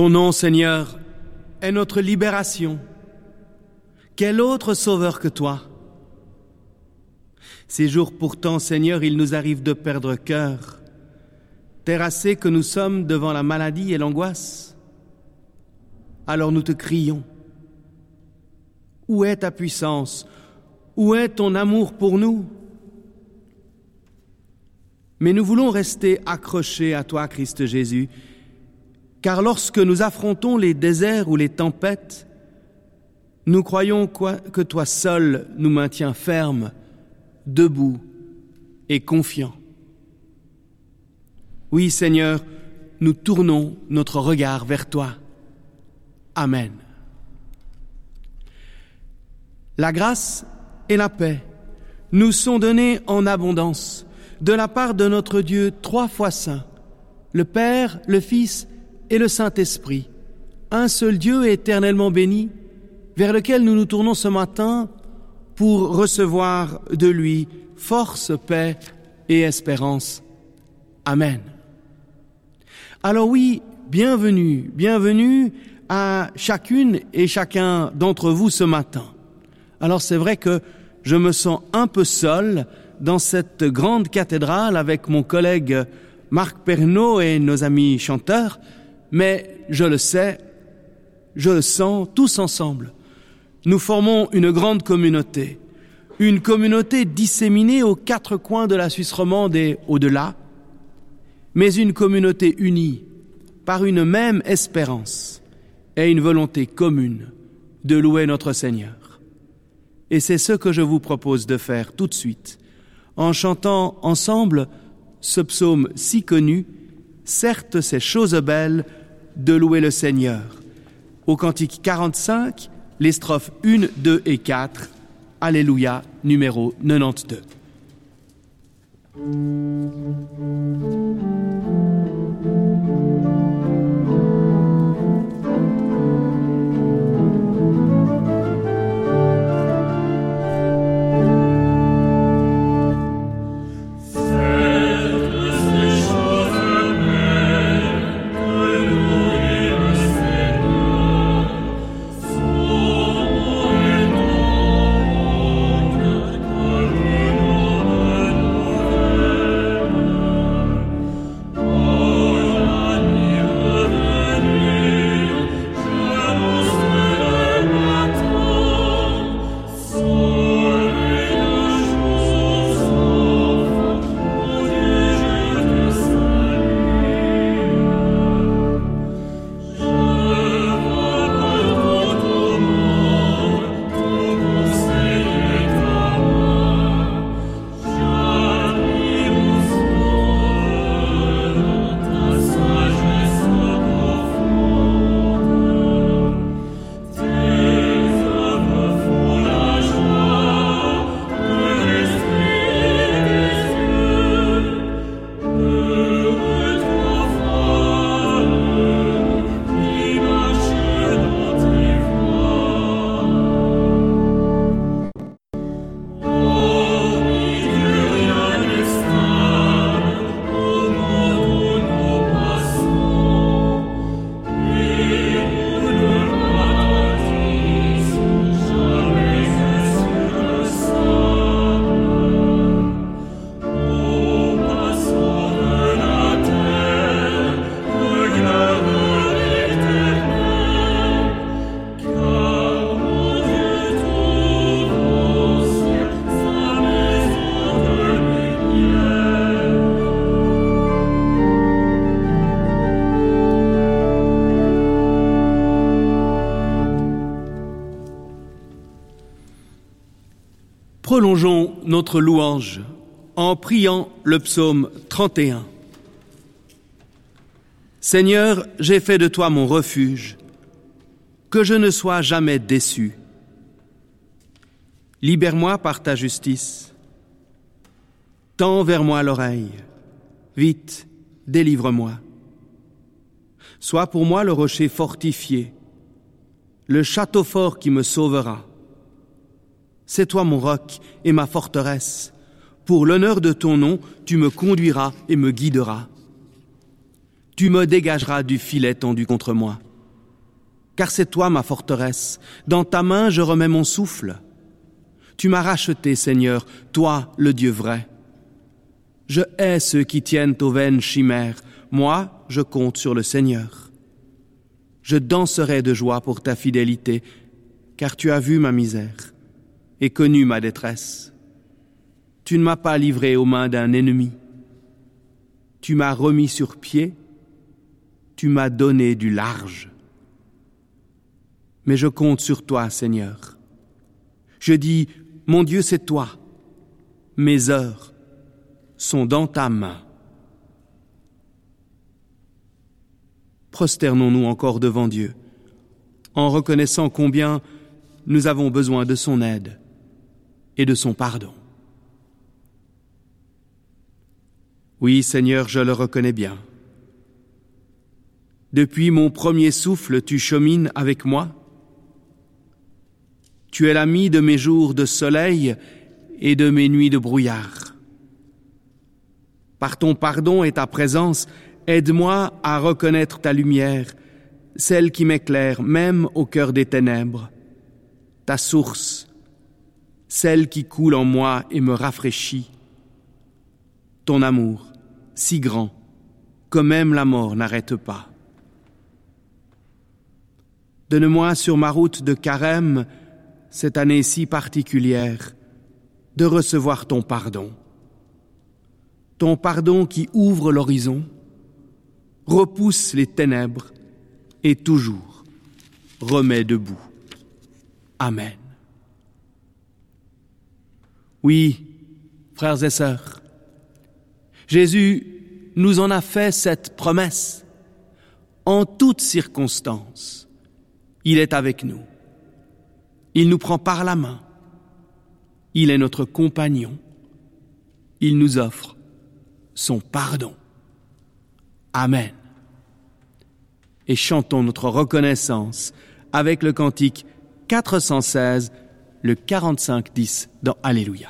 Ton nom, Seigneur, est notre libération. Quel autre sauveur que toi? Ces jours pourtant, Seigneur, il nous arrive de perdre cœur, terrassés que nous sommes devant la maladie et l'angoisse. Alors nous te crions. Où est ta puissance? Où est ton amour pour nous? Mais nous voulons rester accrochés à toi, Christ Jésus, car lorsque nous affrontons les déserts ou les tempêtes, nous croyons que toi seul nous maintiens fermes, debout et confiants. Oui, Seigneur, nous tournons notre regard vers toi. Amen. La grâce et la paix nous sont données en abondance de la part de notre Dieu trois fois saint, le Père, le Fils et le Saint-Esprit, un seul Dieu éternellement béni, vers lequel nous nous tournons ce matin pour recevoir de lui force, paix et espérance. Amen. Alors oui, bienvenue, bienvenue à chacune et chacun d'entre vous ce matin. Alors c'est vrai que je me sens un peu seul dans cette grande cathédrale avec mon collègue Marc Pernaud et nos amis chanteurs, mais je le sais, je le sens tous ensemble. Nous formons une grande communauté, une communauté disséminée aux quatre coins de la Suisse romande et au-delà, mais une communauté unie par une même espérance et une volonté commune de louer notre Seigneur. Et c'est ce que je vous propose de faire tout de suite, en chantant ensemble ce psaume si connu, certes ces choses belles, de louer le Seigneur. Au cantique 45, les strophes 1, 2 et 4, Alléluia, numéro 92. Prolongeons notre louange en priant le psaume 31. Seigneur, j'ai fait de toi mon refuge, que je ne sois jamais déçu. Libère-moi par ta justice. Tends vers moi l'oreille. Vite, délivre-moi. Sois pour moi le rocher fortifié, le château fort qui me sauvera. C'est toi mon roc et ma forteresse. Pour l'honneur de ton nom, tu me conduiras et me guideras. tu me dégageras du filet tendu contre moi. Car c'est toi ma forteresse, dans ta main je remets mon souffle. Tu m'as racheté, Seigneur, toi le Dieu vrai. Je hais ceux qui tiennent aux vaines chimères, moi je compte sur le Seigneur. Je danserai de joie pour ta fidélité, car tu as vu ma misère et connu ma détresse. Tu ne m'as pas livré aux mains d'un ennemi. Tu m'as remis sur pied, tu m'as donné du large. Mais je compte sur toi, Seigneur. Je dis, mon Dieu, c'est toi. Mes heures sont dans ta main. Prosternons-nous encore devant Dieu, en reconnaissant combien nous avons besoin de son aide et de son pardon. Oui, Seigneur, je le reconnais bien. Depuis mon premier souffle, tu chemines avec moi. Tu es l'ami de mes jours de soleil et de mes nuits de brouillard. Par ton pardon et ta présence, aide-moi à reconnaître ta lumière, celle qui m'éclaire même au cœur des ténèbres, ta source, celle qui coule en moi et me rafraîchit. Ton amour, si grand que même la mort n'arrête pas. Donne-moi sur ma route de carême, cette année si particulière, de recevoir ton pardon. Ton pardon qui ouvre l'horizon, repousse les ténèbres et toujours remet debout. Amen. Oui, frères et sœurs, Jésus nous en a fait cette promesse. En toutes circonstances, il est avec nous. Il nous prend par la main. Il est notre compagnon. Il nous offre son pardon. Amen. Et chantons notre reconnaissance avec le cantique 416, le 45-10 dans Alléluia.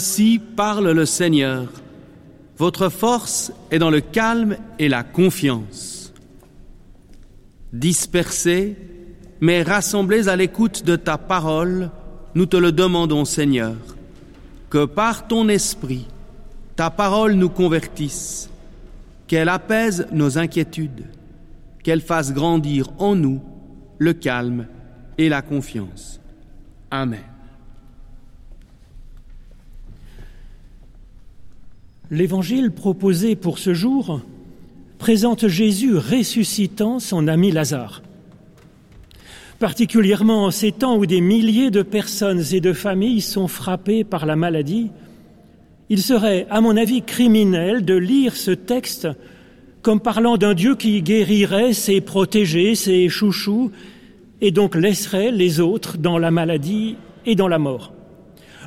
Ainsi parle le Seigneur. Votre force est dans le calme et la confiance. Dispersés, mais rassemblés à l'écoute de ta parole, nous te le demandons, Seigneur, que par ton esprit, ta parole nous convertisse, qu'elle apaise nos inquiétudes, qu'elle fasse grandir en nous le calme et la confiance. Amen. L'évangile proposé pour ce jour présente Jésus ressuscitant son ami Lazare. Particulièrement en ces temps où des milliers de personnes et de familles sont frappées par la maladie, il serait, à mon avis, criminel de lire ce texte comme parlant d'un Dieu qui guérirait ses protégés, ses chouchous, et donc laisserait les autres dans la maladie et dans la mort.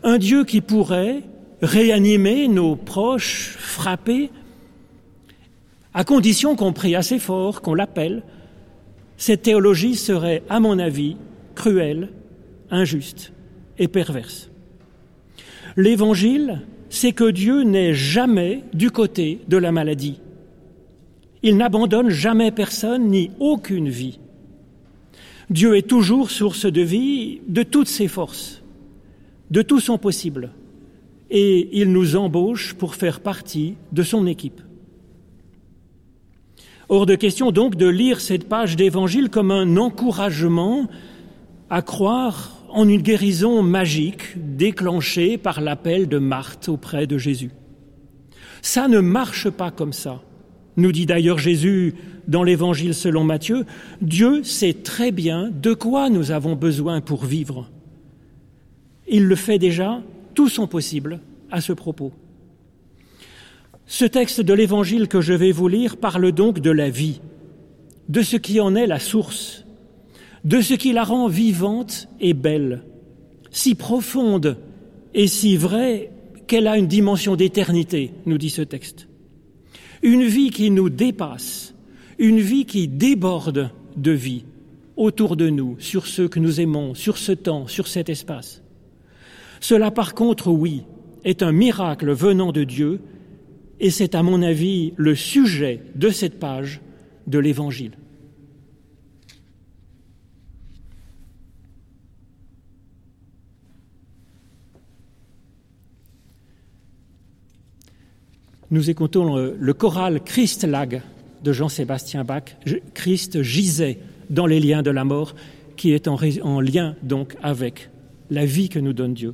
Un Dieu qui pourrait réanimer nos proches frappés, à condition qu'on prie assez fort, qu'on l'appelle. Cette théologie serait, à mon avis, cruelle, injuste et perverse. L'Évangile, c'est que Dieu n'est jamais du côté de la maladie. Il n'abandonne jamais personne ni aucune vie. Dieu est toujours source de vie de toutes ses forces, de tout son possible et il nous embauche pour faire partie de son équipe. Hors de question donc de lire cette page d'évangile comme un encouragement à croire en une guérison magique déclenchée par l'appel de Marthe auprès de Jésus. Ça ne marche pas comme ça. Nous dit d'ailleurs Jésus dans l'évangile selon Matthieu, Dieu sait très bien de quoi nous avons besoin pour vivre. Il le fait déjà tout son possible à ce propos. Ce texte de l'Évangile que je vais vous lire parle donc de la vie, de ce qui en est la source, de ce qui la rend vivante et belle, si profonde et si vraie qu'elle a une dimension d'éternité, nous dit ce texte. Une vie qui nous dépasse, une vie qui déborde de vie autour de nous, sur ceux que nous aimons, sur ce temps, sur cet espace. Cela, par contre, oui, est un miracle venant de Dieu, et c'est, à mon avis, le sujet de cette page de l'Évangile. Nous écoutons le, choral Christ lag de Jean-Sébastien Bach. Christ gisait dans les liens de la mort, qui est en lien donc avec la vie que nous donne Dieu.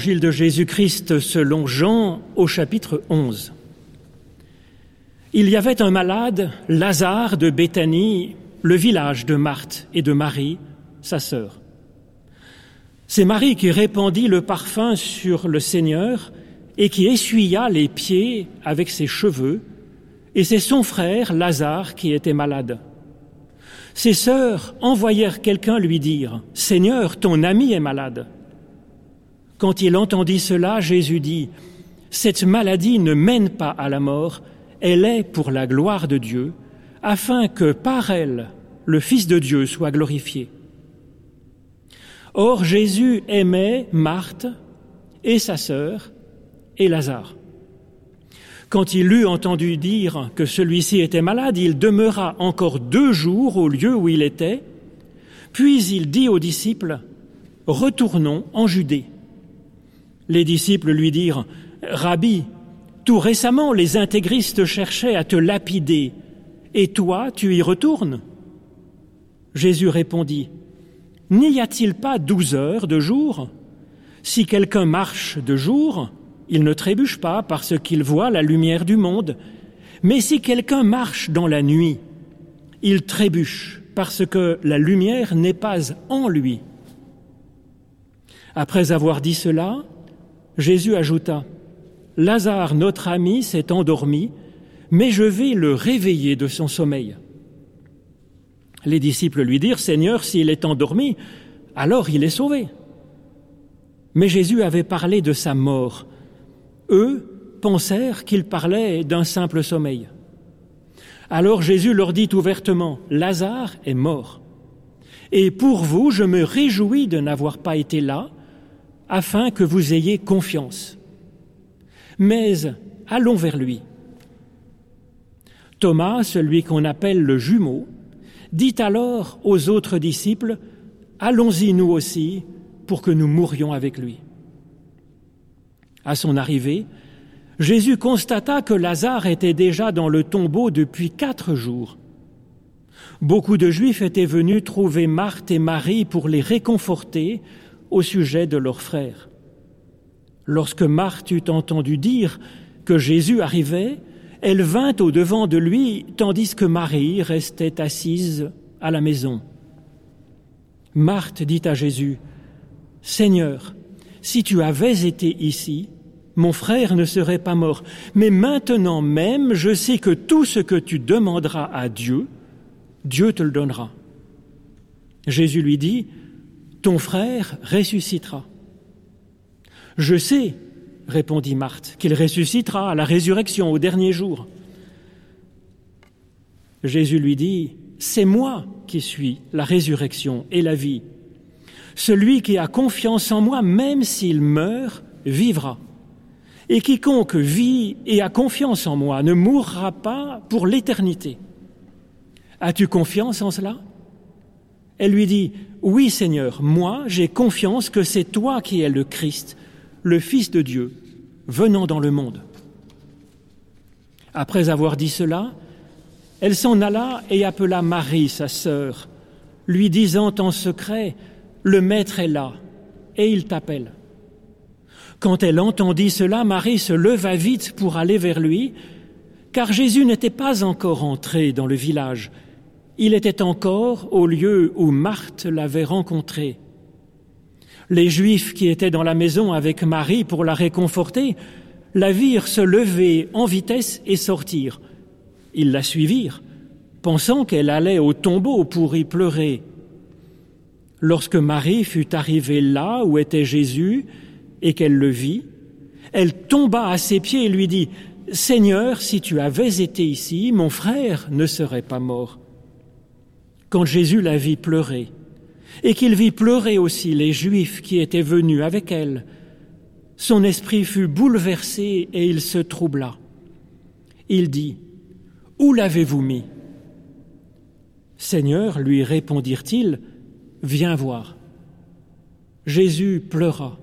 Évangile de Jésus-Christ selon Jean au chapitre 11. Il y avait un malade, Lazare de Béthanie, le village de Marthe et de Marie, sa sœur. C'est Marie qui répandit le parfum sur le Seigneur et qui essuya les pieds avec ses cheveux, et c'est son frère, Lazare, qui était malade. Ses sœurs envoyèrent quelqu'un lui dire, Seigneur, ton ami est malade. Quand il entendit cela, Jésus dit, Cette maladie ne mène pas à la mort, elle est pour la gloire de Dieu, afin que par elle le Fils de Dieu soit glorifié. Or Jésus aimait Marthe et sa sœur et Lazare. Quand il eut entendu dire que celui-ci était malade, il demeura encore deux jours au lieu où il était, puis il dit aux disciples, Retournons en Judée. Les disciples lui dirent, Rabbi, tout récemment les intégristes cherchaient à te lapider, et toi tu y retournes Jésus répondit, N'y a-t-il pas douze heures de jour? Si quelqu'un marche de jour, il ne trébuche pas parce qu'il voit la lumière du monde. Mais si quelqu'un marche dans la nuit, il trébuche parce que la lumière n'est pas en lui. Après avoir dit cela, Jésus ajouta, Lazare, notre ami, s'est endormi, mais je vais le réveiller de son sommeil. Les disciples lui dirent, Seigneur, s'il est endormi, alors il est sauvé. Mais Jésus avait parlé de sa mort. Eux pensèrent qu'il parlait d'un simple sommeil. Alors Jésus leur dit ouvertement, Lazare est mort. Et pour vous, je me réjouis de n'avoir pas été là, afin que vous ayez confiance. Mais allons vers lui. Thomas, celui qu'on appelle le jumeau, dit alors aux autres disciples, Allons-y nous aussi pour que nous mourions avec lui. À son arrivée, Jésus constata que Lazare était déjà dans le tombeau depuis quatre jours. Beaucoup de Juifs étaient venus trouver Marthe et Marie pour les réconforter au sujet de leur frère. Lorsque Marthe eut entendu dire que Jésus arrivait, elle vint au devant de lui, tandis que Marie restait assise à la maison. Marthe dit à Jésus, Seigneur, si tu avais été ici, mon frère ne serait pas mort. Mais maintenant même, je sais que tout ce que tu demanderas à Dieu, Dieu te le donnera. Jésus lui dit, Ton frère ressuscitera. Je sais répondit Marthe, qu'il ressuscitera à la résurrection au dernier jour. Jésus lui dit, C'est moi qui suis la résurrection et la vie. Celui qui a confiance en moi, même s'il meurt, vivra. Et quiconque vit et a confiance en moi ne mourra pas pour l'éternité. As-tu confiance en cela? Elle lui dit, Oui Seigneur, moi j'ai confiance que c'est toi qui es le Christ, le Fils de Dieu, venant dans le monde. Après avoir dit cela, elle s'en alla et appela Marie, sa sœur, lui disant en secret, Le Maître est là, et il t'appelle. Quand elle entendit cela, Marie se leva vite pour aller vers lui, car Jésus n'était pas encore entré dans le village, il était encore au lieu où Marthe l'avait rencontré. Les Juifs qui étaient dans la maison avec Marie pour la réconforter la virent se lever en vitesse et sortir. Ils la suivirent, pensant qu'elle allait au tombeau pour y pleurer. Lorsque Marie fut arrivée là où était Jésus et qu'elle le vit, elle tomba à ses pieds et lui dit, Seigneur, si tu avais été ici, mon frère ne serait pas mort. Quand Jésus la vit pleurer, et qu'il vit pleurer aussi les Juifs qui étaient venus avec elle. Son esprit fut bouleversé et il se troubla. Il dit, Où l'avez-vous mis? Seigneur, lui répondirent-ils, Viens voir. Jésus pleura.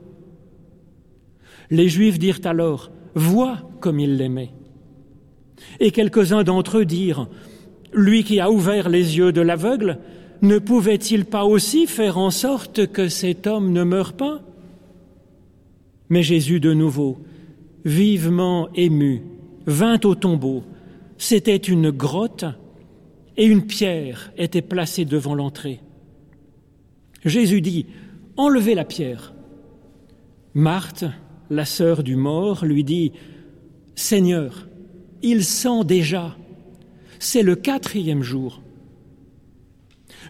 Les Juifs dirent alors, Vois comme il l'aimait. Et quelques-uns d'entre eux dirent, Lui qui a ouvert les yeux de l'aveugle, ne pouvait-il pas aussi faire en sorte que cet homme ne meure pas? Mais Jésus de nouveau, vivement ému, vint au tombeau. C'était une grotte et une pierre était placée devant l'entrée. Jésus dit, Enlevez la pierre. Marthe, la sœur du mort, lui dit, Seigneur, il sent déjà, c'est le quatrième jour.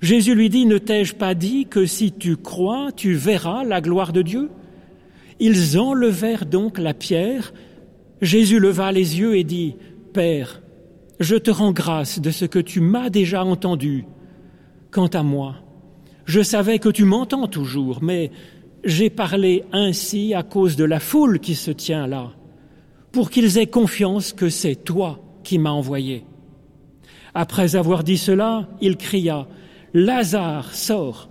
Jésus lui dit, ne t'ai-je pas dit que si tu crois, tu verras la gloire de Dieu? Ils enlevèrent donc la pierre. Jésus leva les yeux et dit, Père, je te rends grâce de ce que tu m'as déjà entendu. Quant à moi, Je savais que tu m'entends toujours, mais j'ai parlé ainsi à cause de la foule qui se tient là, pour qu'ils aient confiance que c'est toi qui m'as envoyé. Après avoir dit cela, il cria, Lazare, sors.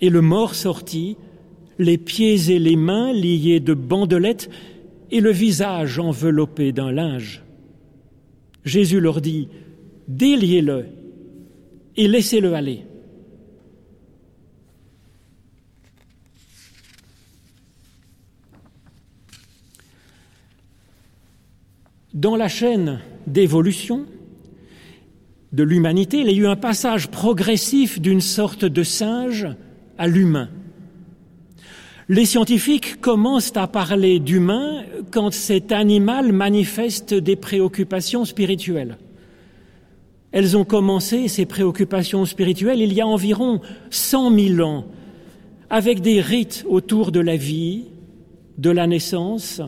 Et le mort sortit, les pieds et les mains liés de bandelettes et le visage enveloppé d'un linge. Jésus leur dit, Déliez-le et laissez-le aller. Dans la chaîne d'évolution de l'humanité, il y a eu un passage progressif d'une sorte de singe à l'humain. Les scientifiques commencent à parler d'humain quand cet animal manifeste des préoccupations spirituelles. Elles ont commencé, ces préoccupations spirituelles, il y a environ cent mille ans, avec des rites autour de la vie, de la naissance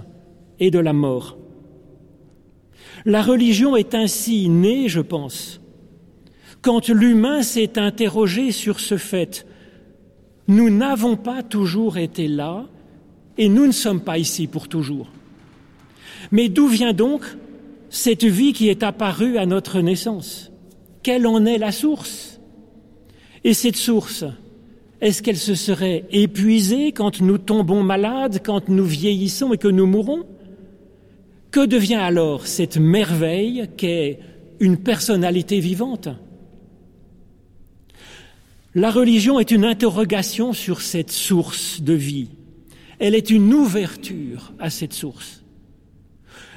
et de la mort. La religion est ainsi née, je pense, quand l'humain s'est interrogé sur ce fait. Nous n'avons pas toujours été là et nous ne sommes pas ici pour toujours. Mais d'où vient donc cette vie qui est apparue à notre naissance? Quelle en est la source? Et cette source, est-ce qu'elle se serait épuisée quand nous tombons malades, quand nous vieillissons et que nous mourons? Que devient alors cette merveille qu'est une personnalité vivante? La religion est une interrogation sur cette source de vie. Elle est une ouverture à cette source.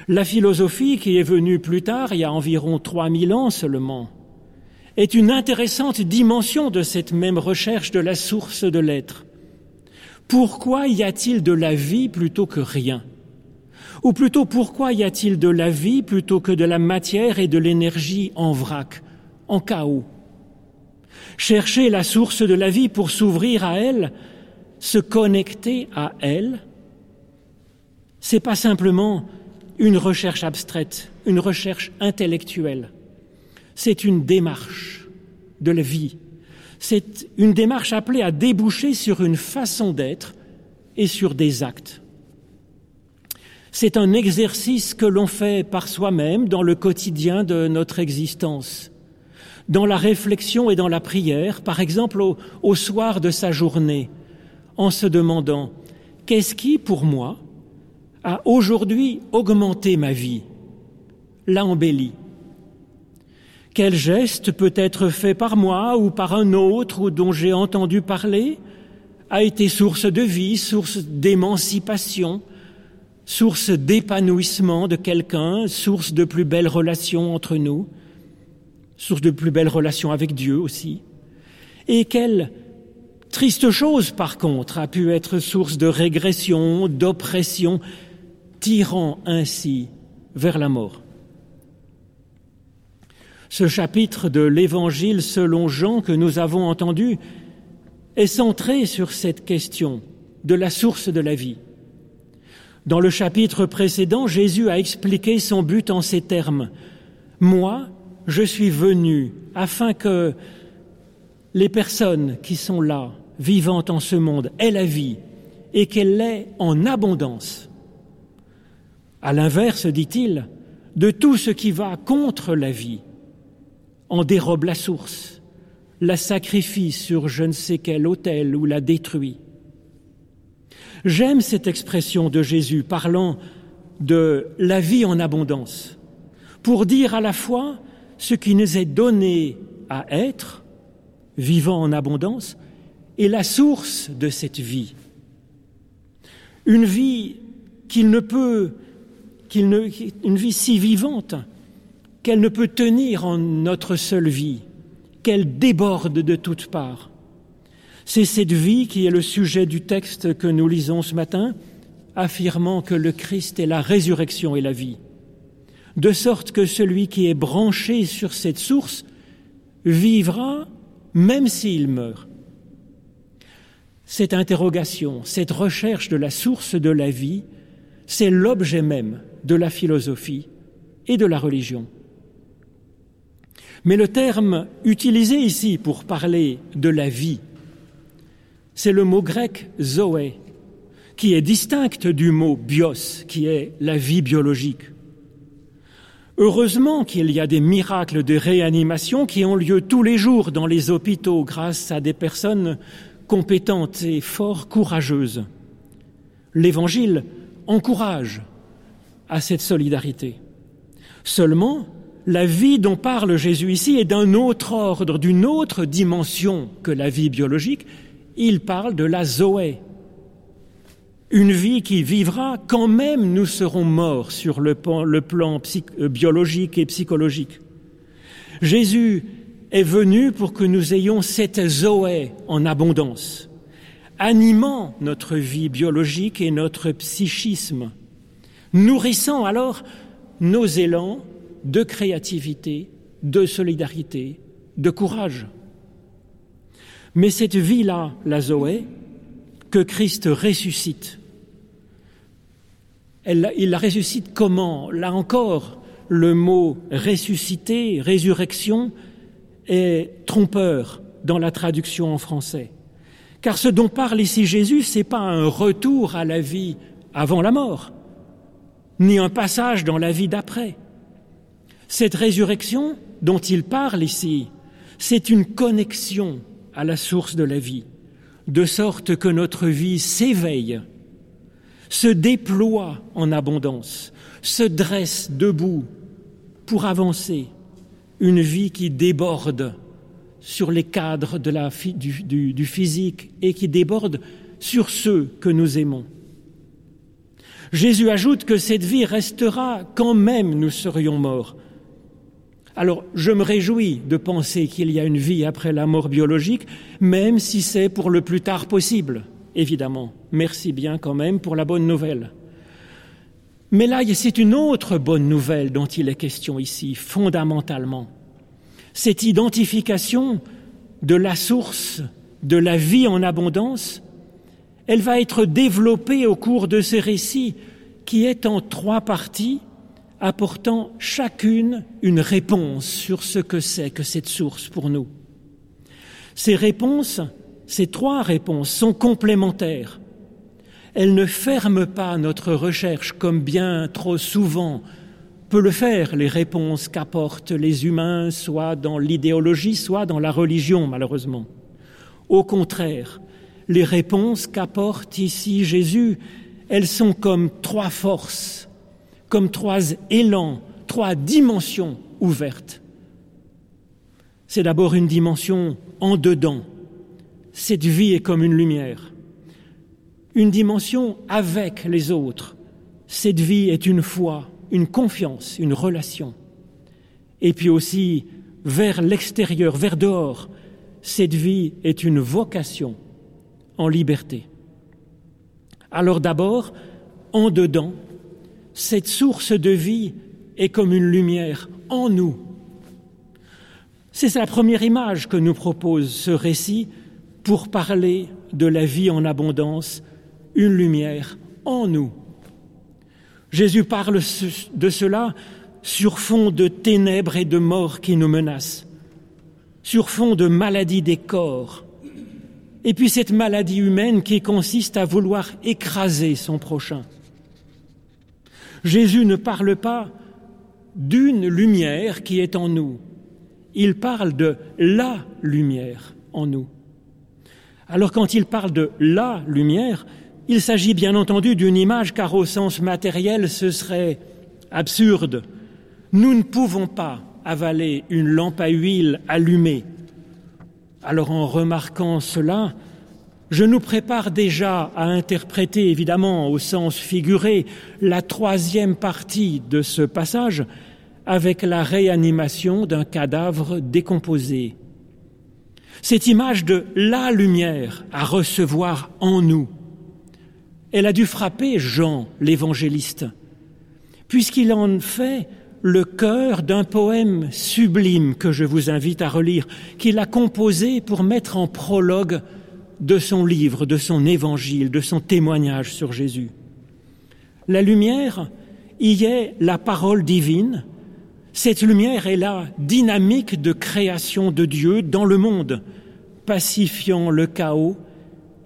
La philosophie, qui est venue plus tard, il y a environ 3000 ans seulement, est une intéressante dimension de cette même recherche de la source de l'être. Pourquoi y a-t-il de la vie plutôt que rien? Ou plutôt, pourquoi y a-t-il de la vie plutôt que de la matière et de l'énergie en vrac, en chaos? Chercher la source de la vie pour s'ouvrir à elle, se connecter à elle, c'est pas simplement une recherche abstraite, une recherche intellectuelle. C'est une démarche de la vie. C'est une démarche appelée à déboucher sur une façon d'être et sur des actes. C'est un exercice que l'on fait par soi-même dans le quotidien de notre existence, dans la réflexion et dans la prière, par exemple au, soir de sa journée, en se demandant qu'est-ce qui, pour moi, a aujourd'hui augmenté ma vie, l'a Quel geste peut être fait par moi ou par un autre dont j'ai entendu parler a été source de vie, source d'émancipation, source d'épanouissement de quelqu'un, source de plus belles relations entre nous, source de plus belles relations avec Dieu aussi. Et quelle triste chose, par contre, a pu être source de régression, d'oppression, tirant ainsi vers la mort. Ce chapitre de l'Évangile selon Jean que nous avons entendu est centré sur cette question de la source de la vie. Dans le chapitre précédent, Jésus a expliqué son but en ces termes. Moi, je suis venu afin que les personnes qui sont là, vivantes en ce monde, aient la vie et qu'elle l'ait en abondance. À l'inverse, dit-il, de tout ce qui va contre la vie, en dérobe la source, la sacrifie sur je ne sais quel autel ou la détruit. J'aime cette expression de Jésus parlant de la vie en abondance, pour dire à la fois ce qui nous est donné à être, vivant en abondance, et la source de cette vie. Une vie qu'il ne peut, qu'il ne, une vie si vivante qu'elle ne peut tenir en notre seule vie, qu'elle déborde de toutes parts. C'est cette vie qui est le sujet du texte que nous lisons ce matin, affirmant que le Christ est la résurrection et la vie, de sorte que celui qui est branché sur cette source vivra même s'il meurt. Cette interrogation, cette recherche de la source de la vie, c'est l'objet même de la philosophie et de la religion. Mais le terme utilisé ici pour parler de la vie C'est le mot grec zoé, qui est distinct du mot bios, qui est la vie biologique. Heureusement qu'il y a des miracles de réanimation qui ont lieu tous les jours dans les hôpitaux grâce à des personnes compétentes et fort courageuses. L'Évangile encourage à cette solidarité. Seulement, la vie dont parle Jésus ici est d'un autre ordre, d'une autre dimension que la vie biologique. Il parle de la Zoé, une vie qui vivra quand même nous serons morts sur le plan, euh, biologique et psychologique. Jésus est venu pour que nous ayons cette Zoé en abondance, animant notre vie biologique et notre psychisme, nourrissant alors nos élans de créativité, de solidarité, de courage. Mais cette vie-là, la Zoé, que Christ ressuscite, il la ressuscite comment? Là encore, le mot ressusciter, résurrection, est trompeur dans la traduction en français. Car ce dont parle ici Jésus, ce n'est pas un retour à la vie avant la mort, ni un passage dans la vie d'après. Cette résurrection dont il parle ici, c'est une connexion à la source de la vie, de sorte que notre vie s'éveille, se déploie en abondance, se dresse debout pour avancer, une vie qui déborde sur les cadres du physique et qui déborde sur ceux que nous aimons. Jésus ajoute que cette vie restera quand même nous serions morts. Alors je me réjouis de penser qu'il y a une vie après la mort biologique, même si c'est pour le plus tard possible, évidemment. Merci bien quand même pour la bonne nouvelle. Mais là, c'est une autre bonne nouvelle dont il est question ici, fondamentalement. Cette identification de la source de la vie en abondance, elle va être développée au cours de ce récit qui est en trois parties, apportant chacune une réponse sur ce que c'est que cette source pour nous. Ces réponses, ces trois réponses sont complémentaires. Elles ne ferment pas notre recherche comme bien trop souvent peut le faire les réponses qu'apportent les humains, soit dans l'idéologie, soit dans la religion, malheureusement. Au contraire, les réponses qu'apporte ici Jésus, elles sont comme trois forces, comme trois élans, trois dimensions ouvertes. C'est d'abord une dimension en dedans. Cette vie est comme une lumière. Une dimension avec les autres. Cette vie est une foi, une confiance, une relation. Et puis aussi vers l'extérieur, vers dehors, cette vie est une vocation en liberté. Alors d'abord, en dedans, cette source de vie est comme une lumière en nous. C'est la première image que nous propose ce récit pour parler de la vie en abondance, une lumière en nous. Jésus parle de cela sur fond de ténèbres et de mort qui nous menacent, sur fond de maladie des corps, et puis cette maladie humaine qui consiste à vouloir écraser son prochain. Jésus ne parle pas d'une lumière qui est en nous, il parle de la lumière en nous. Alors quand il parle de la lumière, il s'agit bien entendu d'une image car au sens matériel ce serait absurde. Nous ne pouvons pas avaler une lampe à huile allumée alors en remarquant cela, je nous prépare déjà à interpréter, évidemment au sens figuré, la troisième partie de ce passage avec la réanimation d'un cadavre décomposé. Cette image de la lumière à recevoir en nous, elle a dû frapper Jean l'évangéliste, puisqu'il en fait le cœur d'un poème sublime que je vous invite à relire, qu'il a composé pour mettre en prologue de son livre, de son évangile, de son témoignage sur Jésus. La lumière y est la parole divine. Cette lumière est la dynamique de création de Dieu dans le monde, pacifiant le chaos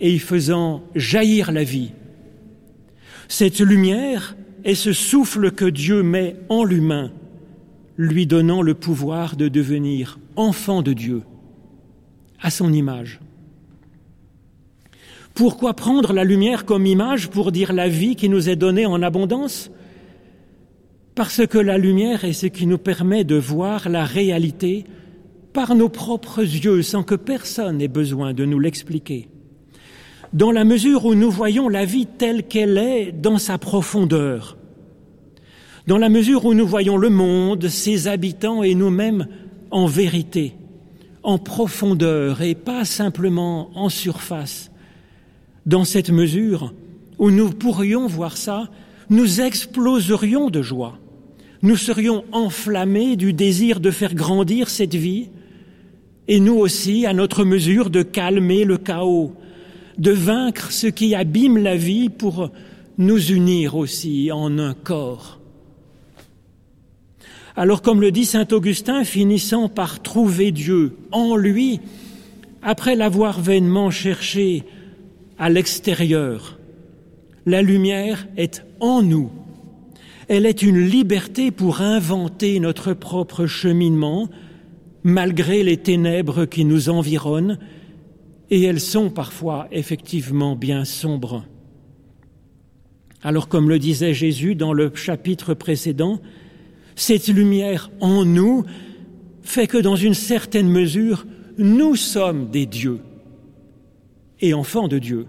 et y faisant jaillir la vie. Cette lumière est ce souffle que Dieu met en l'humain, lui donnant le pouvoir de devenir enfant de Dieu, à son image. Pourquoi prendre la lumière comme image pour dire la vie qui nous est donnée en abondance? Parce que la lumière est ce qui nous permet de voir la réalité par nos propres yeux sans que personne ait besoin de nous l'expliquer. Dans la mesure où nous voyons la vie telle qu'elle est dans sa profondeur, dans la mesure où nous voyons le monde, ses habitants et nous-mêmes en vérité, en profondeur et pas simplement en surface, dans cette mesure où nous pourrions voir ça, nous exploserions de joie. Nous serions enflammés du désir de faire grandir cette vie, et nous aussi, à notre mesure, de calmer le chaos, de vaincre ce qui abîme la vie pour nous unir aussi en un corps. Alors comme le dit Saint Augustin, finissant par trouver Dieu en lui, après l'avoir vainement cherché à l'extérieur. La lumière est en nous. Elle est une liberté pour inventer notre propre cheminement, malgré les ténèbres qui nous environnent, et elles sont parfois effectivement bien sombres. Alors comme le disait Jésus dans le chapitre précédent, cette lumière en nous fait que dans une certaine mesure, nous sommes des dieux et enfants de Dieu.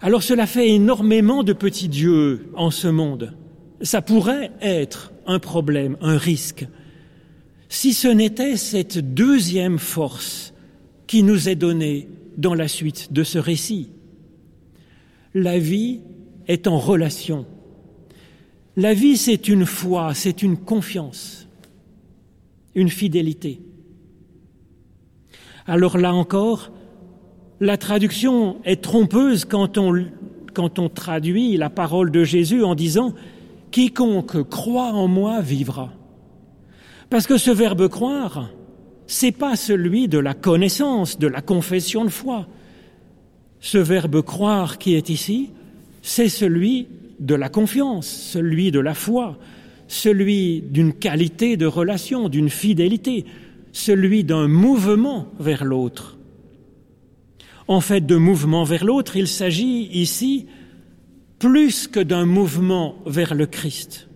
Alors cela fait énormément de petits dieux en ce monde. Ça pourrait être un problème, un risque, si ce n'était cette deuxième force qui nous est donnée dans la suite de ce récit. La vie est en relation. La vie, c'est une foi, c'est une confiance, une fidélité. Alors là encore, la traduction est trompeuse quand on, quand on traduit la parole de Jésus en disant Quiconque croit en moi vivra. Parce que ce verbe croire, c'est pas celui de la connaissance, de la confession de foi. Ce verbe croire qui est ici, c'est celui de la confiance, celui de la foi, celui d'une qualité de relation, d'une fidélité, celui d'un mouvement vers l'autre en fait de mouvement vers l'autre, il s'agit ici plus que d'un mouvement vers le Christ.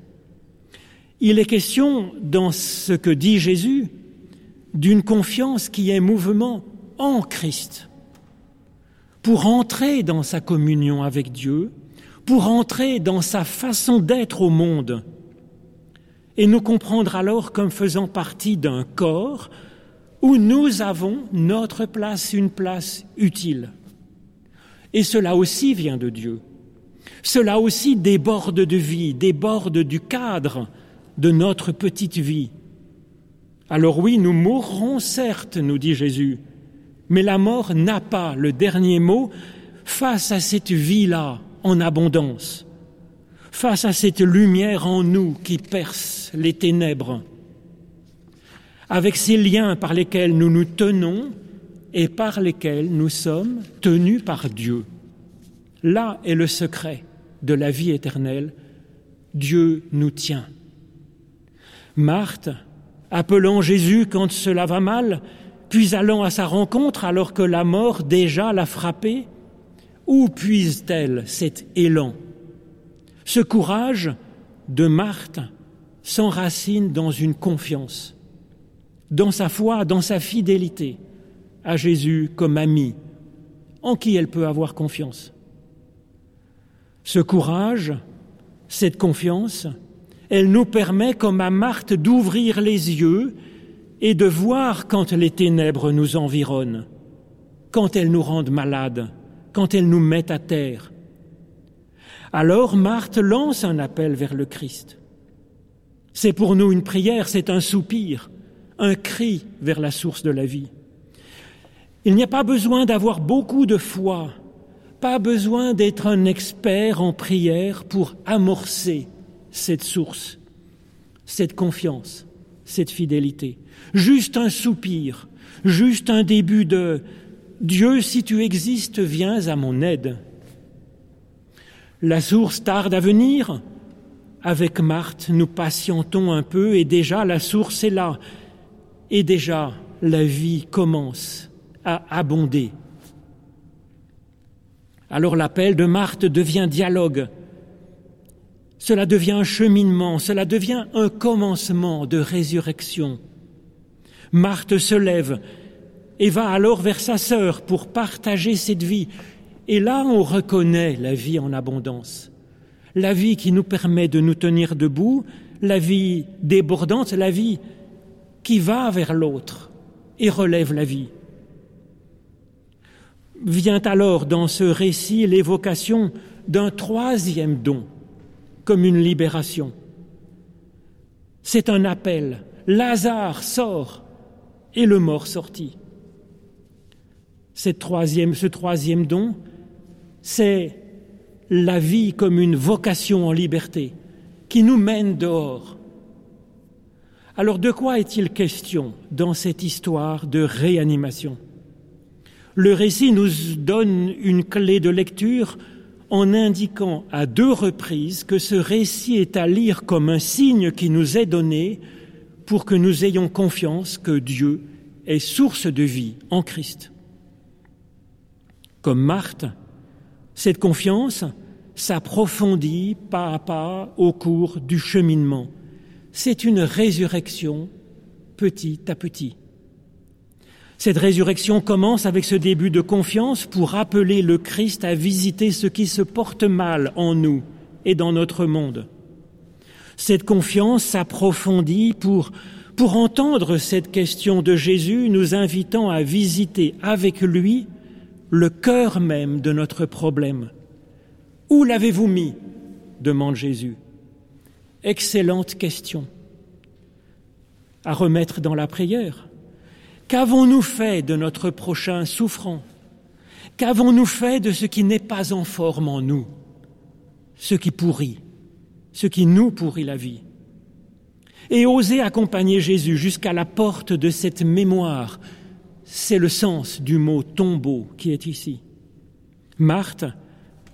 Il est question, dans ce que dit Jésus, d'une confiance qui est mouvement en Christ, pour entrer dans sa communion avec Dieu, pour entrer dans sa façon d'être au monde, et nous comprendre alors comme faisant partie d'un corps, où nous avons notre place, une place utile. Et cela aussi vient de Dieu. Cela aussi déborde de vie, déborde du cadre de notre petite vie. Alors oui, nous mourrons certes, nous dit Jésus, mais la mort n'a pas le dernier mot face à cette vie-là en abondance, face à cette lumière en nous qui perce les ténèbres avec ces liens par lesquels nous nous tenons et par lesquels nous sommes tenus par Dieu. Là est le secret de la vie éternelle. Dieu nous tient. Marthe, appelant Jésus quand cela va mal, puis allant à sa rencontre alors que la mort déjà l'a frappée, où puise-t-elle cet élan? Ce courage de Marthe s'enracine dans une confiance dans sa foi, dans sa fidélité à Jésus comme ami, en qui elle peut avoir confiance. Ce courage, cette confiance, elle nous permet, comme à Marthe, d'ouvrir les yeux et de voir quand les ténèbres nous environnent, quand elles nous rendent malades, quand elles nous mettent à terre. Alors Marthe lance un appel vers le Christ. C'est pour nous une prière, c'est un soupir un cri vers la source de la vie. Il n'y a pas besoin d'avoir beaucoup de foi, pas besoin d'être un expert en prière pour amorcer cette source, cette confiance, cette fidélité. Juste un soupir, juste un début de Dieu, si tu existes, viens à mon aide. La source tarde à venir. Avec Marthe, nous patientons un peu et déjà la source est là. Et déjà la vie commence à abonder. Alors l'appel de Marthe devient dialogue. Cela devient un cheminement, cela devient un commencement de résurrection. Marthe se lève et va alors vers sa sœur pour partager cette vie. Et là, on reconnaît la vie en abondance, la vie qui nous permet de nous tenir debout, la vie débordante, la vie qui va vers l'autre et relève la vie. Vient alors dans ce récit l'évocation d'un troisième don, comme une libération. C'est un appel. Lazare sort et le mort sortit. Ce troisième don, c'est la vie comme une vocation en liberté qui nous mène dehors. Alors de quoi est-il question dans cette histoire de réanimation? Le récit nous donne une clé de lecture en indiquant à deux reprises que ce récit est à lire comme un signe qui nous est donné pour que nous ayons confiance que Dieu est source de vie en Christ. Comme Marthe, cette confiance s'approfondit pas à pas au cours du cheminement. C'est une résurrection petit à petit. Cette résurrection commence avec ce début de confiance pour appeler le Christ à visiter ce qui se porte mal en nous et dans notre monde. Cette confiance s'approfondit pour, pour entendre cette question de Jésus, nous invitant à visiter avec lui le cœur même de notre problème. Où l'avez-vous mis? demande Jésus. Excellente question à remettre dans la prière. Qu'avons-nous fait de notre prochain souffrant? Qu'avons-nous fait de ce qui n'est pas en forme en nous? Ce qui pourrit ce qui nous pourrit la vie. Et oser accompagner Jésus jusqu'à la porte de cette mémoire, c'est le sens du mot tombeau qui est ici. Marthe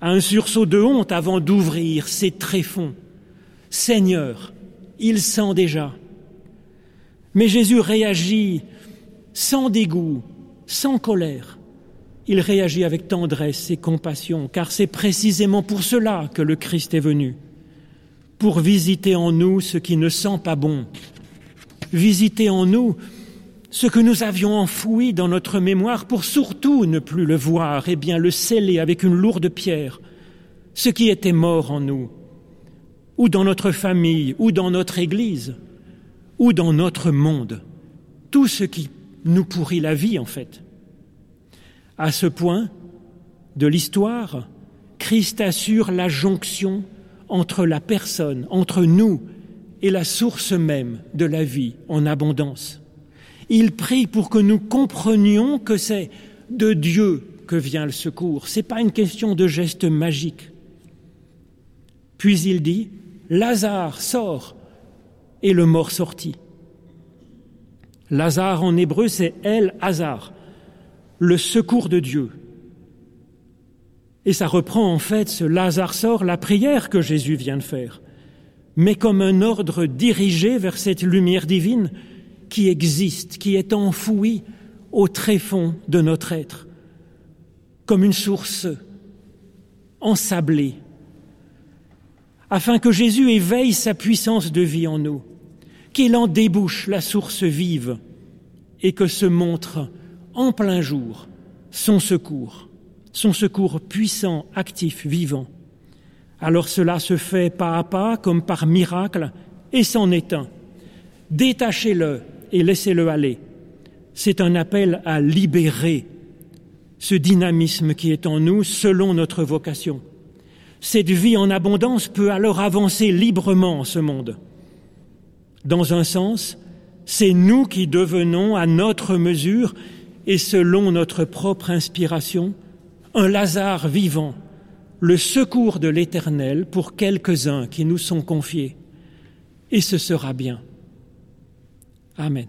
a un sursaut de honte avant d'ouvrir ses tréfonds. Seigneur, il sent déjà. Mais Jésus réagit sans dégoût, sans colère. Il réagit avec tendresse et compassion, car c'est précisément pour cela que le Christ est venu. Pour visiter en nous ce qui ne sent pas bon, visiter en nous ce que nous avions enfoui dans notre mémoire pour surtout ne plus le voir et bien le sceller avec une lourde pierre, ce qui était mort en nous, ou dans notre famille, ou dans notre Église, ou dans notre monde, tout ce qui nous pourrit la vie en fait. À ce point de l'histoire, Christ assure la jonction entre la personne, entre nous et la source même de la vie en abondance. Il prie pour que nous comprenions que c'est de Dieu que vient le secours. Ce n'est pas une question de geste magique. Puis il dit, Lazare sort, et le mort sortit. Lazare en hébreu, c'est El Hazar, le secours de Dieu. Et ça reprend en fait ce Lazare sort, la prière que Jésus vient de faire, mais comme un ordre dirigé vers cette lumière divine qui existe, qui est enfouie au tréfonds de notre être, comme une source ensablée, afin que Jésus éveille sa puissance de vie en nous, qu'il en débouche la source vive et que se montre en plein jour son secours son secours puissant, actif, vivant. Alors cela se fait pas à pas, comme par miracle, et s'en éteint. Détachez-le et laissez-le aller. C'est un appel à libérer ce dynamisme qui est en nous selon notre vocation. Cette vie en abondance peut alors avancer librement en ce monde. Dans un sens, c'est nous qui devenons à notre mesure et selon notre propre inspiration un Lazare vivant, le secours de l'Éternel pour quelques-uns qui nous sont confiés. Et ce sera bien. Amen.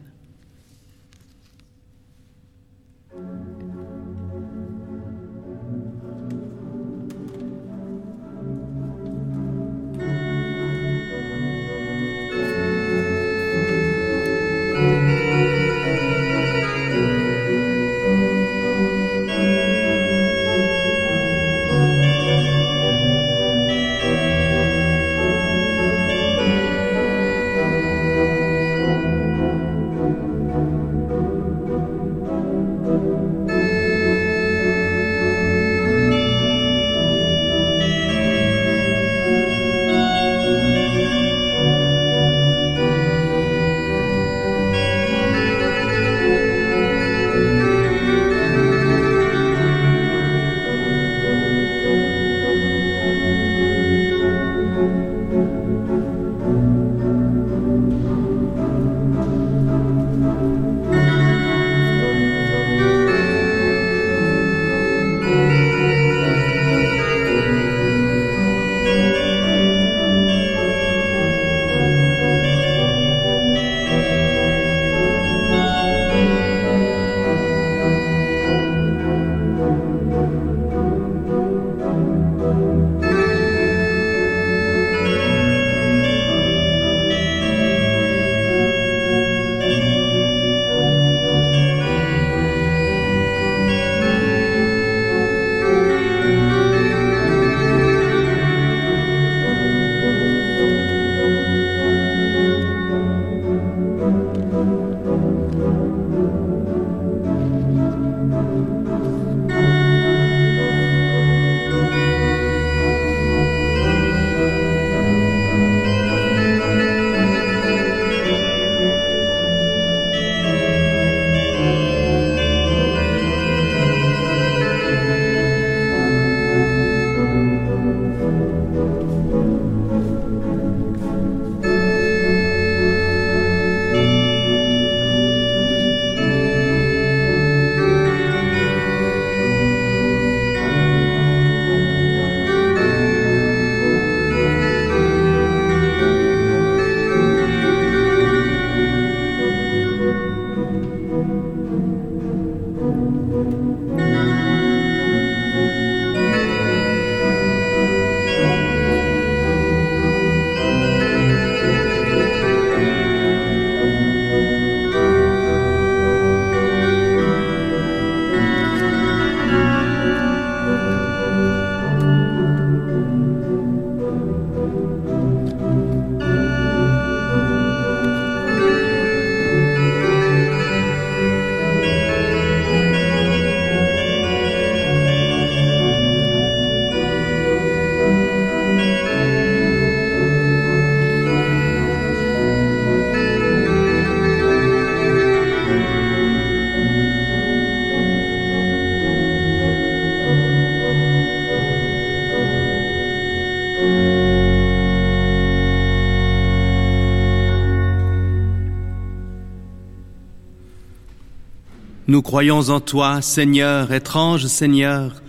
Nous croyons en toi, Seigneur, étrange Seigneur,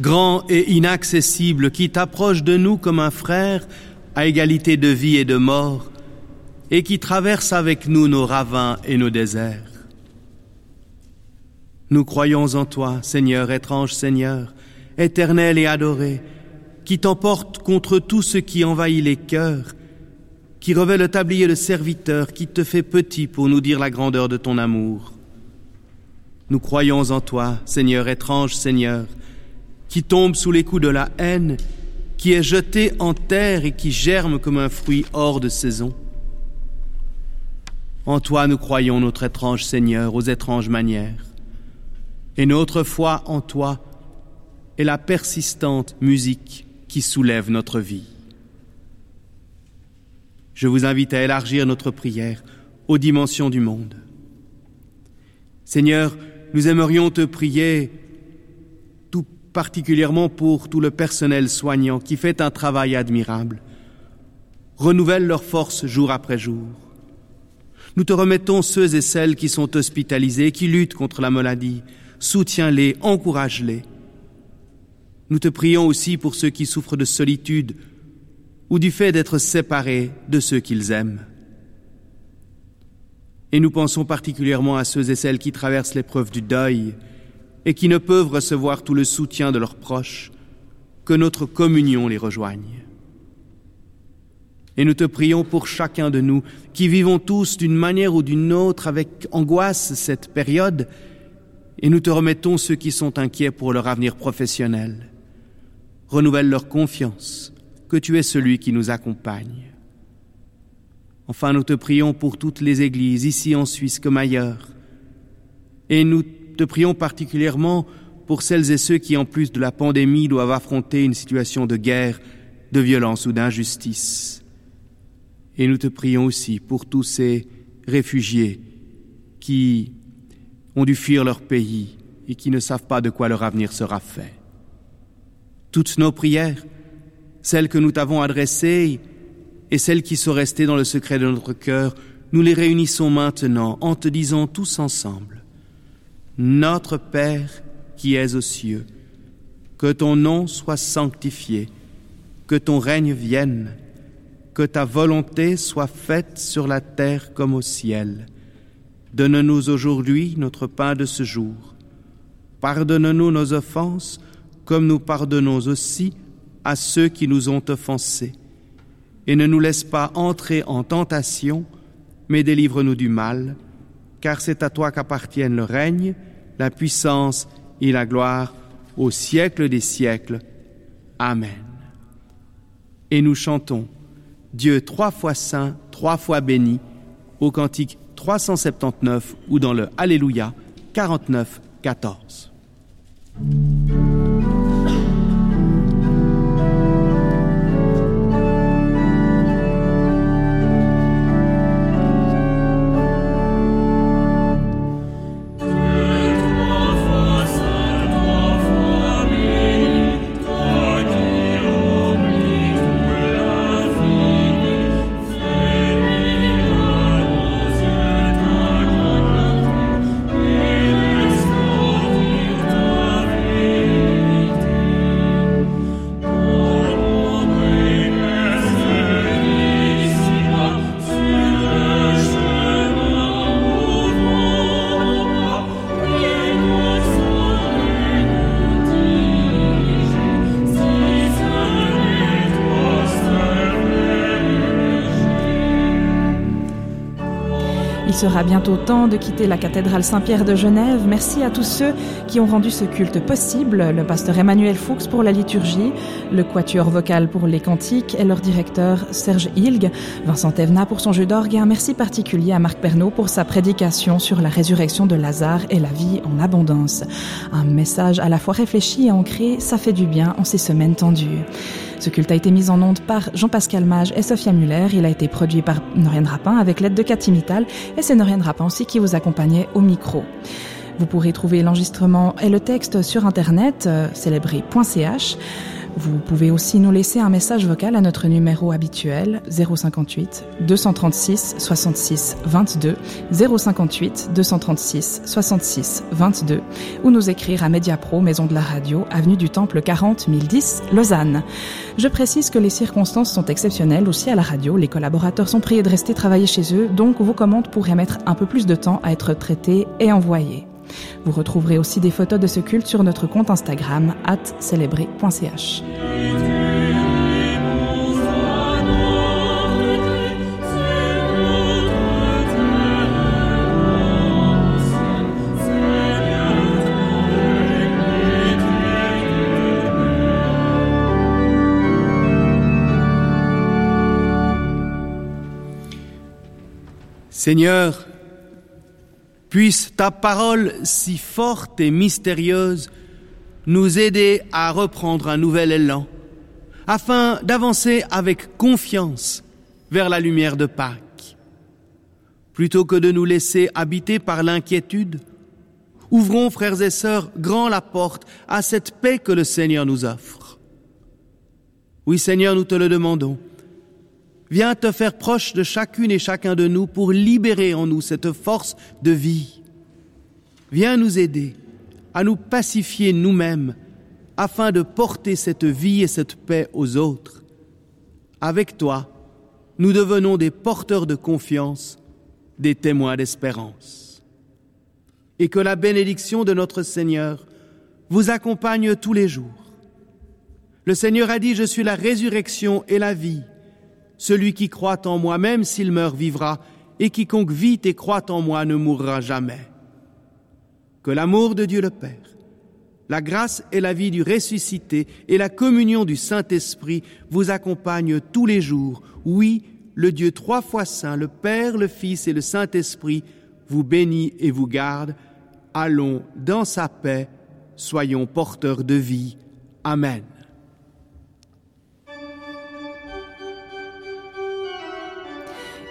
grand et inaccessible, qui t'approche de nous comme un frère à égalité de vie et de mort, et qui traverse avec nous nos ravins et nos déserts. Nous croyons en toi, Seigneur, étrange Seigneur, éternel et adoré, qui t'emporte contre tout ce qui envahit les cœurs, qui revêt le tablier de serviteur, qui te fait petit pour nous dire la grandeur de ton amour. Nous croyons en toi, Seigneur, étrange Seigneur, qui tombe sous les coups de la haine, qui est jeté en terre et qui germe comme un fruit hors de saison. En toi nous croyons, notre étrange Seigneur, aux étranges manières. Et notre foi en toi est la persistante musique qui soulève notre vie. Je vous invite à élargir notre prière aux dimensions du monde. Seigneur, nous aimerions te prier tout particulièrement pour tout le personnel soignant qui fait un travail admirable. Renouvelle leurs forces jour après jour. Nous te remettons ceux et celles qui sont hospitalisés, qui luttent contre la maladie. Soutiens-les, encourage-les. Nous te prions aussi pour ceux qui souffrent de solitude ou du fait d'être séparés de ceux qu'ils aiment. Et nous pensons particulièrement à ceux et celles qui traversent l'épreuve du deuil et qui ne peuvent recevoir tout le soutien de leurs proches, que notre communion les rejoigne. Et nous te prions pour chacun de nous, qui vivons tous d'une manière ou d'une autre avec angoisse cette période, et nous te remettons ceux qui sont inquiets pour leur avenir professionnel. Renouvelle leur confiance, que tu es celui qui nous accompagne. Enfin, nous te prions pour toutes les églises, ici en Suisse comme ailleurs. Et nous te prions particulièrement pour celles et ceux qui, en plus de la pandémie, doivent affronter une situation de guerre, de violence ou d'injustice. Et nous te prions aussi pour tous ces réfugiés qui ont dû fuir leur pays et qui ne savent pas de quoi leur avenir sera fait. Toutes nos prières, celles que nous t'avons adressées et celles qui sont restées dans le secret de notre cœur, nous les réunissons maintenant en te disant tous ensemble, Notre Père qui es aux cieux, que ton nom soit sanctifié, que ton règne vienne, que ta volonté soit faite sur la terre comme au ciel. Donne-nous aujourd'hui notre pain de ce jour. Pardonne-nous nos offenses, comme nous pardonnons aussi à ceux qui nous ont offensés. Et ne nous laisse pas entrer en tentation, mais délivre-nous du mal, car c'est à toi qu'appartiennent le règne, la puissance et la gloire au siècle des siècles. Amen. Et nous chantons Dieu trois fois saint, trois fois béni, au cantique 379 ou dans le Alléluia 49, 14. Sera bientôt temps de quitter la cathédrale Saint-Pierre de Genève. Merci à tous ceux qui ont rendu ce culte possible, le pasteur Emmanuel Fuchs pour la liturgie, le quatuor vocal pour les cantiques et leur directeur Serge Hilg, Vincent Evna pour son jeu d'orgue et un merci particulier à Marc Pernaud pour sa prédication sur la résurrection de Lazare et la vie en abondance. Un message à la fois réfléchi et ancré, ça fait du bien en ces semaines tendues. Ce culte a été mis en onde par Jean-Pascal Mage et Sophia Muller. Il a été produit par Noriane Rapin avec l'aide de Cathy Mittal et c'est Noriane Rapin aussi qui vous accompagnait au micro. Vous pourrez trouver l'enregistrement et le texte sur internet euh, célébré.ch. Vous pouvez aussi nous laisser un message vocal à notre numéro habituel 058 236 66 22 058 236 66 22 ou nous écrire à Mediapro, Maison de la Radio, avenue du Temple 40 1010, Lausanne. Je précise que les circonstances sont exceptionnelles aussi à la radio. Les collaborateurs sont priés de rester travailler chez eux, donc vos commandes pourraient mettre un peu plus de temps à être traitées et envoyées. Vous retrouverez aussi des photos de ce culte sur notre compte Instagram at célébrer.ch. Seigneur, Puisse ta parole si forte et mystérieuse nous aider à reprendre un nouvel élan, afin d'avancer avec confiance vers la lumière de Pâques. Plutôt que de nous laisser habiter par l'inquiétude, ouvrons, frères et sœurs, grand la porte à cette paix que le Seigneur nous offre. Oui, Seigneur, nous te le demandons. Viens te faire proche de chacune et chacun de nous pour libérer en nous cette force de vie. Viens nous aider à nous pacifier nous-mêmes afin de porter cette vie et cette paix aux autres. Avec toi, nous devenons des porteurs de confiance, des témoins d'espérance. Et que la bénédiction de notre Seigneur vous accompagne tous les jours. Le Seigneur a dit, je suis la résurrection et la vie. Celui qui croit en moi, même s'il meurt, vivra, et quiconque vit et croit en moi ne mourra jamais. Que l'amour de Dieu le Père, la grâce et la vie du ressuscité et la communion du Saint-Esprit vous accompagnent tous les jours. Oui, le Dieu trois fois saint, le Père, le Fils et le Saint-Esprit, vous bénit et vous garde. Allons dans sa paix, soyons porteurs de vie. Amen.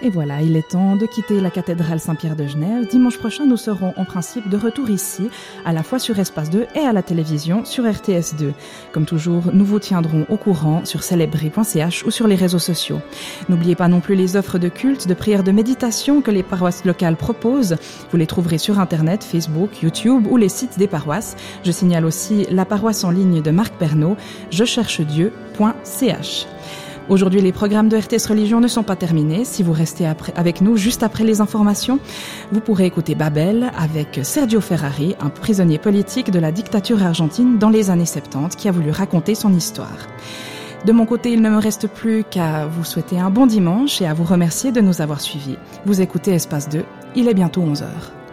Et voilà, il est temps de quitter la cathédrale Saint-Pierre de Genève. Dimanche prochain, nous serons en principe de retour ici, à la fois sur Espace 2 et à la télévision sur RTS 2. Comme toujours, nous vous tiendrons au courant sur célébrer.ch ou sur les réseaux sociaux. N'oubliez pas non plus les offres de culte, de prières de méditation que les paroisses locales proposent. Vous les trouverez sur Internet, Facebook, YouTube ou les sites des paroisses. Je signale aussi la paroisse en ligne de Marc Pernaud, je. Aujourd'hui, les programmes de RTS Religion ne sont pas terminés. Si vous restez avec nous juste après les informations, vous pourrez écouter Babel avec Sergio Ferrari, un prisonnier politique de la dictature argentine dans les années 70 qui a voulu raconter son histoire. De mon côté, il ne me reste plus qu'à vous souhaiter un bon dimanche et à vous remercier de nous avoir suivis. Vous écoutez Espace 2, il est bientôt 11 heures.